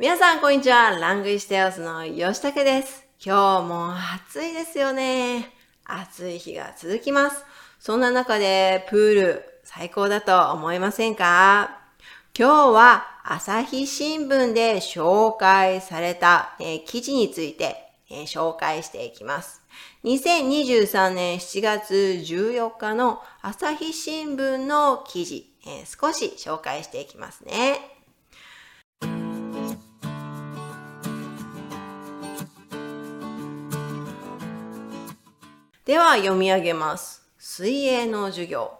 皆さん、こんにちは。ラングイステオスの吉武です。今日も暑いですよね。暑い日が続きます。そんな中で、プール、最高だと思いませんか？今日は朝日新聞で紹介された、えー、記事について、えー、紹介していきます。2023年7月14日の朝日新聞の記事、えー、少し紹介していきますね。では読み上げます。水泳の授業。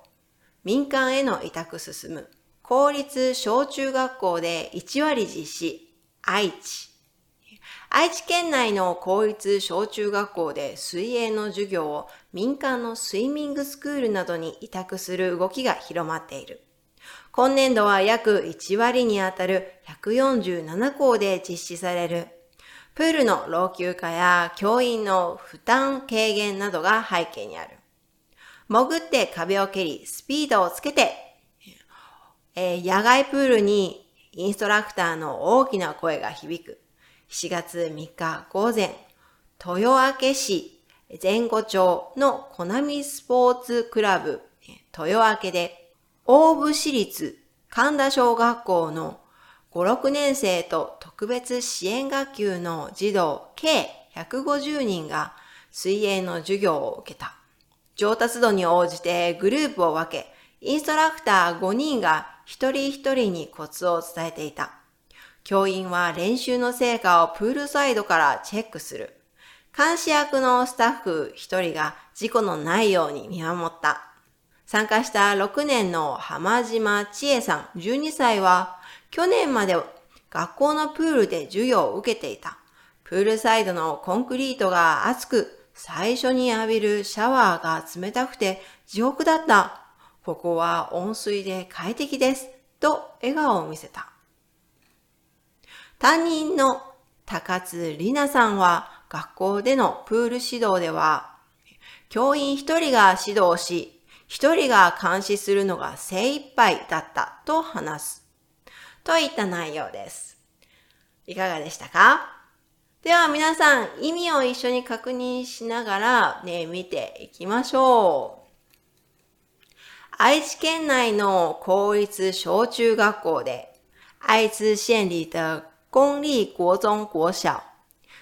民間への委託進む。公立小中学校で1割実施。愛知。愛知県内の公立小中学校で水泳の授業を民間のスイミングスクールなどに委託する動きが広まっている。今年度は約1割にあたる147校で実施されるプールの老朽化や教員の負担軽減などが背景にある。潜って壁を蹴り、スピードをつけて、えー、野外プールにインストラクターの大きな声が響く。4月3日午前、豊明市前後町のコナミスポーツクラブ豊明で、大府市立神田小学校の5、6年生と特別支援学級の児童計150人が水泳の授業を受けた。上達度に応じてグループを分け、インストラクター5人が一人一人にコツを伝えていた。教員は練習の成果をプールサイドからチェックする。監視役のスタッフ一人が事故のないように見守った。参加した6年の浜島千恵さん12歳は去年まで学校のプールで授業を受けていた。プールサイドのコンクリートが熱く、最初に浴びるシャワーが冷たくて地獄だった。ここは温水で快適です。と笑顔を見せた。担任の高津里奈さんは学校でのプール指導では、教員一人が指導し、一人が監視するのが精一杯だったと話す。といった内容です。いかがでしたか？では皆さん、意味を一緒に確認しながらね、見ていきましょう。愛知県内の公立小中学校で、愛知县里的公立国中国小、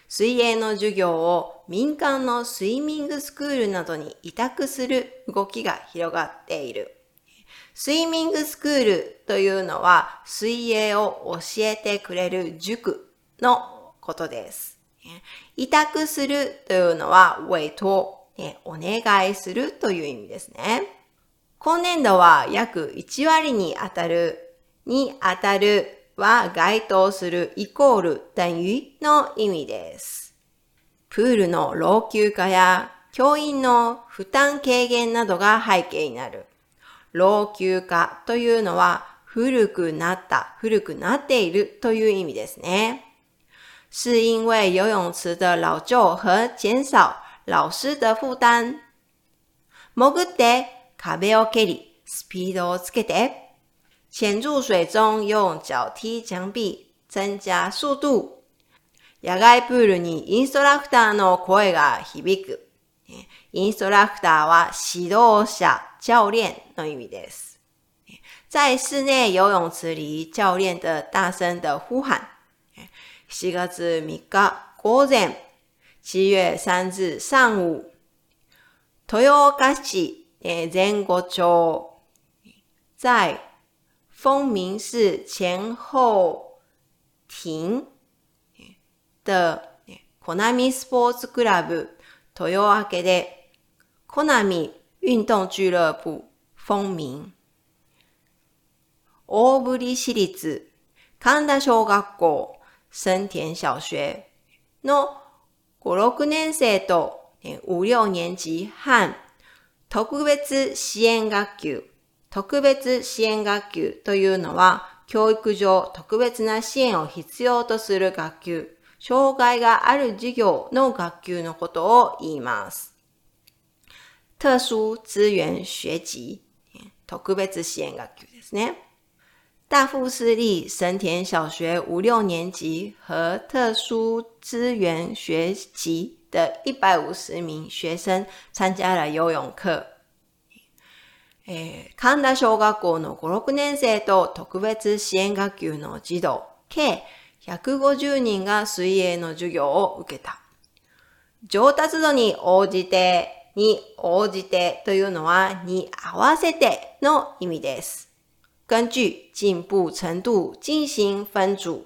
水泳の授業を民間のスイミングスクールなどに委託する動きが広がっている。スイミングスクールというのは水泳を教えてくれる塾のことです。委託するというのは委托、お願いするという意味ですね。今年度は約1割に当たる、に当たるは該当するイコール等於の意味です。プールの老朽化や教員の負担軽減などが背景になる。老朽化というのは古くなった、古くなっているという意味ですね。是因为游泳池的老旧和减少老师的負担。潜って壁を蹴り、スピードをつけて、潜入水中用脚踢墙壁、增加速度。野外プールにインストラクターの声が響く。インストラクターは指導者、教練の意味です。在室内游泳池里，教练的大声的呼喊。7月3日午前、7月3日上午、豊岡市前後町在丰明市前后庭的コナミスポーツクラブ豊明でコナミ运動俱乐部风名。大堀市立神田小学校。生田小学の5、6年生と5、6年級半。特別支援学級。特別支援学級というのは教育上特別な支援を必要とする学級。障害がある授業の学級のことを言います。特殊資源学級、特別支援学級ですね。大富士立神田小学五六年级和特殊资源学级的一百五十名学生参加了游泳课。えー、神田小学校の5、6年生と特別支援学級の児童、計150人が水泳の授業を受けた。上達度に応じて、に応じてというのは、に合わせての意味です。根据進步程度進行分組。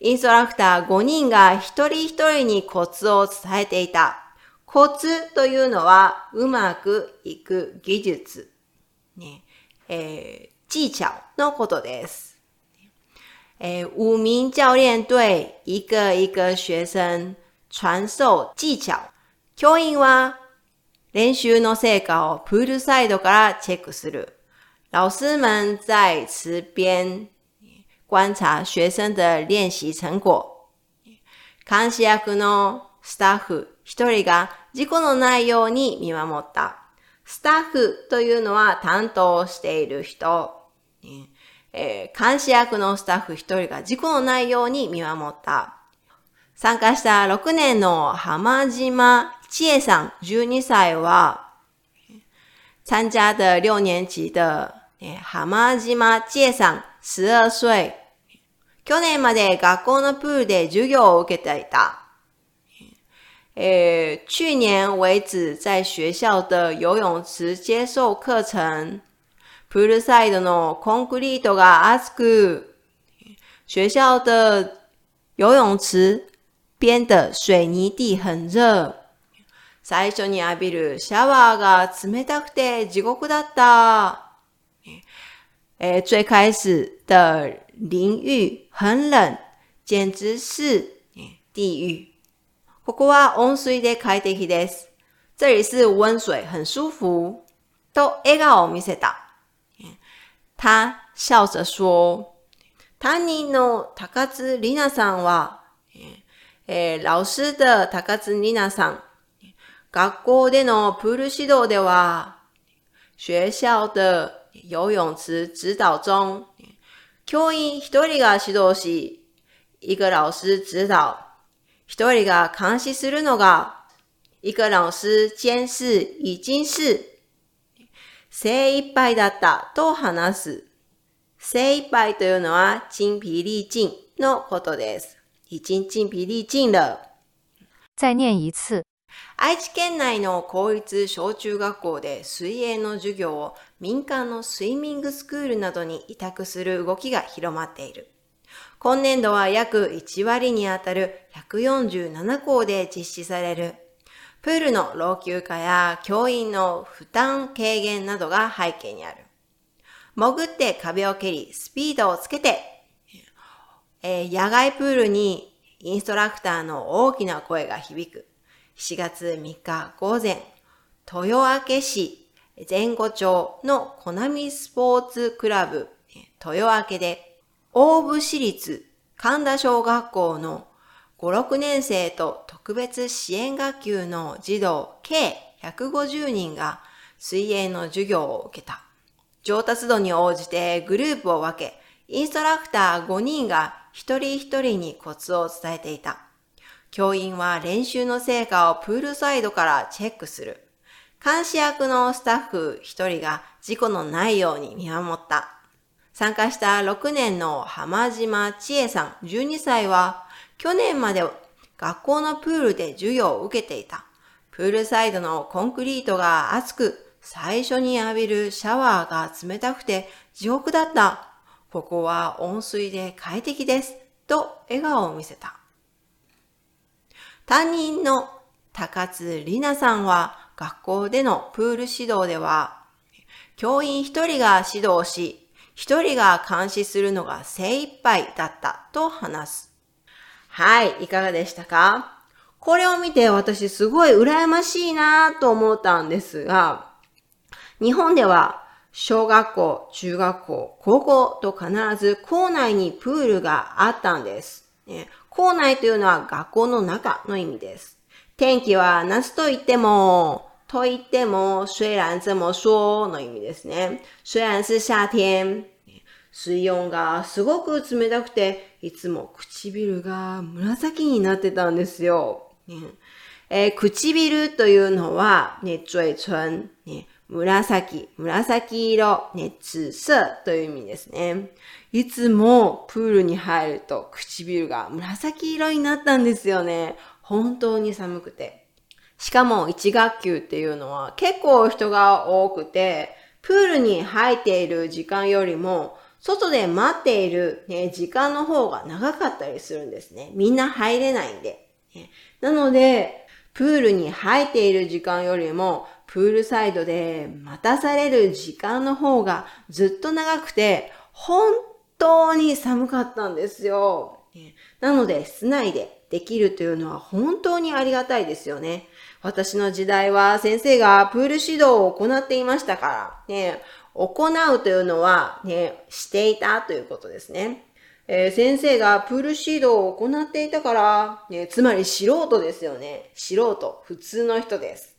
インストラクター5人が一人一人にコツを伝えていた。コツというのはうまくいく技術、ねえー、技巧のことです。え、五名教練对一个一个学生传授技巧。教員は練習の成果をプールサイドからチェックする。老师们在池边观察学生的練習成果。監視役のスタッフ一人が事故のないように見守った。スタッフというのは担当している人。えー、監視役のスタッフ一人が事故のないように見守った。参加した6年の浜島千恵さん12歳は、参加的六年级的浜島千恵さん12歳。去年まで学校のプールで授業を受けていた。えー、去年为止在学校的游泳池接受课程。プールサイドのコンクリートが熱く、学校的游泳池边的水泥地很热。 最初に浴びるシャワーが冷たくて地獄だった。诶，最开始的淋浴很冷，简直是地狱。ここは温水で快適です。这里是温水，很舒服。と笑顔を見せた。他笑着说：“担任の高津里奈さんは、え老师的高津里奈さん、学校でのプール指導では、学校的游泳池指導中，教員一人が指導し、一个老师指導、一人が監視するのが、一个老师監視已经是精一杯だったと話す。精一杯というのは精疲力尽のことです。已经精疲力尽了。再念一次。愛知県内の公立小中学校で水泳の授業を民間のスイミングスクールなどに委託する動きが広まっている。今年度は約1割にあたる147校で実施される。プールの老朽化や教員の負担軽減などが背景にある。潜って壁を蹴り、スピードをつけて、えー、野外プールにインストラクターの大きな声が響く。4月3日午前、豊明市前後町のコナミスポーツクラブ豊明で、大府市立神田小学校の5、6年生と特別支援学級の児童計150人が水泳の授業を受けた。上達度に応じてグループを分け、インストラクター5人が一人一人にコツを伝えていた。教員は練習の成果をプールサイドからチェックする。監視役のスタッフ一人が事故のないように見守った。参加した6年の浜島千恵さん12歳は、去年まで学校のプールで授業を受けていた。プールサイドのコンクリートが熱く、最初に浴びるシャワーが冷たくて地獄だった。ここは温水で快適です。と笑顔を見せた。担任の高津里奈さんは学校でのプール指導では、教員一人が指導し、一人が監視するのが精一杯だったと話す。はい、いかがでしたか？これを見て私すごい羨ましいなと思ったんですが、日本では小学校、中学校、高校と必ず校内にプールがあったんです。ね、校内というのは学校の中の意味です。天気は夏と言っても、と言っても、虽然这么说の意味ですね。虽然是夏天、水温がすごく冷たくて、いつも唇が紫になってたんですよ。ねえ、唇というのは、ね、嘴唇、ね、紫、紫色、ね、紫色という意味ですね。いつもプールに入ると唇が紫色になったんですよね。本当に寒くて。しかも1学級っていうのは結構人が多くて、プールに入っている時間よりも、外で待っている、ね、時間の方が長かったりするんですね。みんな入れないんで。なので、プールに入っている時間よりも、プールサイドで待たされる時間の方がずっと長くて、本当に寒かったんですよ。なので、室内でできるというのは本当にありがたいですよね。私の時代は先生がプール指導を行っていましたから、ね、行うというのは、ね、していたということですね。えー、先生がプール指導を行っていたから、ね、つまり素人ですよね。素人、普通の人です。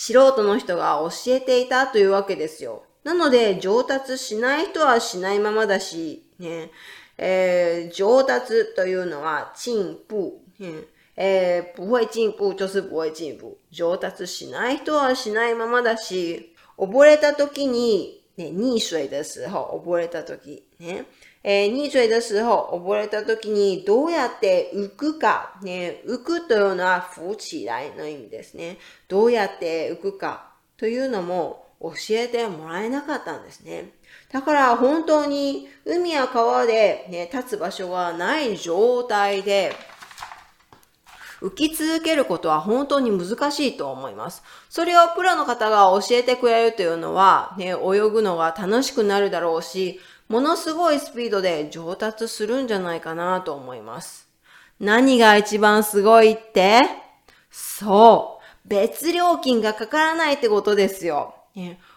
素人の人が教えていたというわけですよ。なので、上達しない人はしないままだし、ね、えー、上達というのは進歩、ね。えー、不会進步就是不会進步。上達しない人はしないままだし、溺れた時に、ね、溺水的时候、溺れた時、ね、えー、溺水的时候、溺れた時にどうやって浮くか、ね、浮くというのは浮起来の意味ですね。どうやって浮くかというのも教えてもらえなかったんですね。だから本当に海や川で、ね、立つ場所がない状態で、浮き続けることは本当に難しいと思います。それをプロの方が教えてくれるというのは、ね、泳ぐのが楽しくなるだろうし、ものすごいスピードで上達するんじゃないかなと思います。何が一番すごいって？そう。別料金がかからないってことですよ。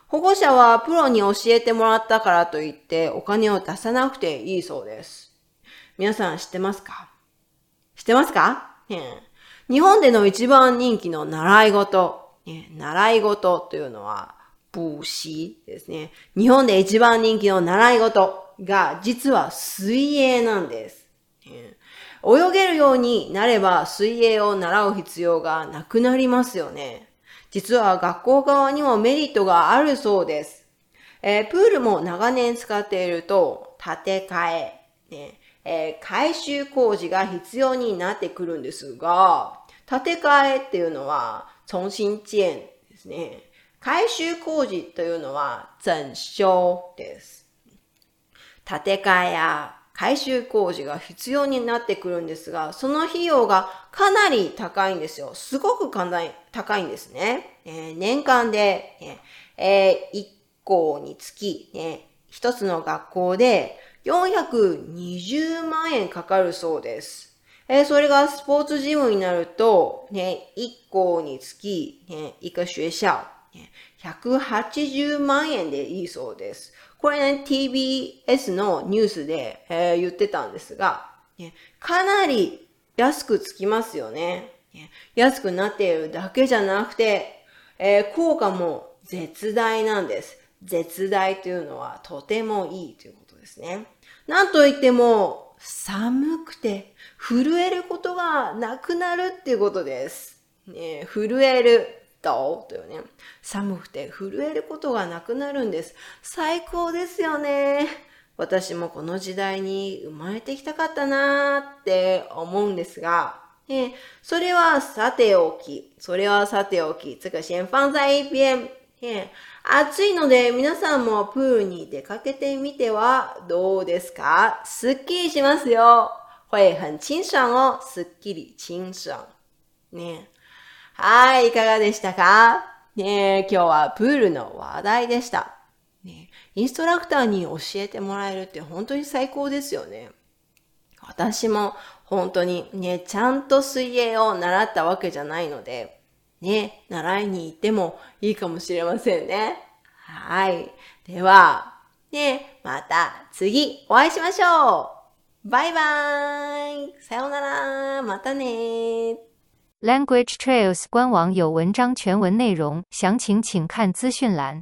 保護者はプロに教えてもらったからといってお金を出さなくていいそうです。皆さん知ってますか？知ってますか、日本での一番人気の習い事、習い事というのは、補習ですね。日本で一番人気の習い事が実は水泳なんです。泳げるようになれば水泳を習う必要がなくなりますよね。実は学校側にもメリットがあるそうです。えー、プールも長年使っていると建て替え、ねえー、改修工事が必要になってくるんですが、建て替えっていうのは、重新建ですね。改修工事というのは、整修です。建て替えや改修工事が必要になってくるんですが、その費用がかなり高いんですよ。すごく高いんですね。えー、年間で、えー、1校につき、ね、一つの学校で420万円かかるそうです。えー、それがスポーツジムになると、ね、1校につき、ね、一个学校、180万円でいいそうです。これね、TBS のニュースで、えー、言ってたんですが、かなり安くつきますよね。安くなっているだけじゃなくて、えー、効果も絶大なんです。絶大というのはとてもいいということですね。なんといっても、寒くて震えることがなくなるっていうことです。ね、震える。とというね。寒くて震えることがなくなるんです。最高ですよね。私もこの時代に生まれてきたかったなーって思うんですが、ね、それはさておき、それはさておき、这个先放在一边。ね、暑いので皆さんもプールに出かけてみてはどうですか？すっきりしますよ。会 很清爽哦。すっきり清爽。ね。はい、いかがでしたか？ね今日はプールの話題でした。ね、インストラクターに教えてもらえるって本当に最高ですよね。私も本当にね、ちゃんと水泳を習ったわけじゃないので、ね、習いに行ってもいいかもしれませんね。はい。では、ね、また次お会いしましょうバイバーイさようならまたね Language Trails 官网有文章全文内容，详情请看资讯栏。